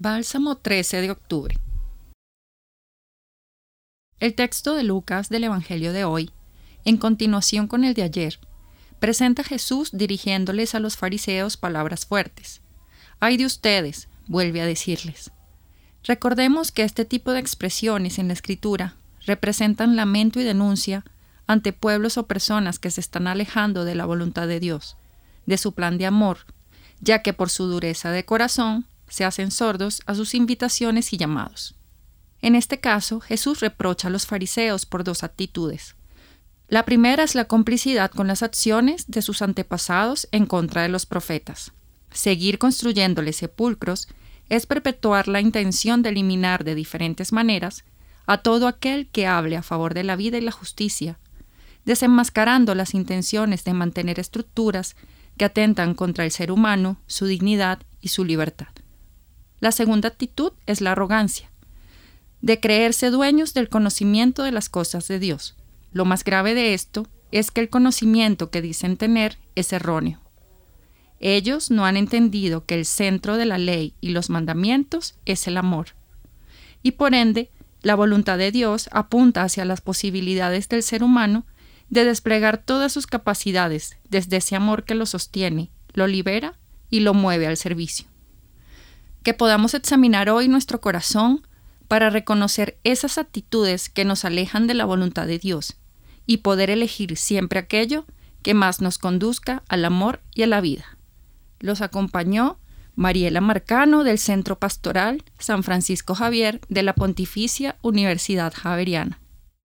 Bálsamo 13 de octubre. El texto de Lucas del Evangelio de hoy, en continuación con el de ayer, presenta a Jesús dirigiéndoles a los fariseos palabras fuertes. Ay de ustedes, vuelve a decirles. Recordemos que este tipo de expresiones en la escritura representan lamento y denuncia ante pueblos o personas que se están alejando de la voluntad de Dios, de su plan de amor, ya que por su dureza de corazón se hacen sordos a sus invitaciones y llamados. En este caso, Jesús reprocha a los fariseos por dos actitudes. La primera es la complicidad con las acciones de sus antepasados en contra de los profetas. Seguir construyéndoles sepulcros es perpetuar la intención de eliminar de diferentes maneras a todo aquel que hable a favor de la vida y la justicia, desenmascarando las intenciones de mantener estructuras que atentan contra el ser humano, su dignidad y su libertad. La segunda actitud es la arrogancia, de creerse dueños del conocimiento de las cosas de Dios. Lo más grave de esto es que el conocimiento que dicen tener es erróneo. Ellos no han entendido que el centro de la ley y los mandamientos es el amor. Y por ende, la voluntad de Dios apunta hacia las posibilidades del ser humano de desplegar todas sus capacidades desde ese amor que lo sostiene, lo libera y lo mueve al servicio que podamos examinar hoy nuestro corazón para reconocer esas actitudes que nos alejan de la voluntad de Dios y poder elegir siempre aquello que más nos conduzca al amor y a la vida. Los acompañó Mariela Marcano del Centro Pastoral San Francisco Javier de la Pontificia Universidad Javeriana.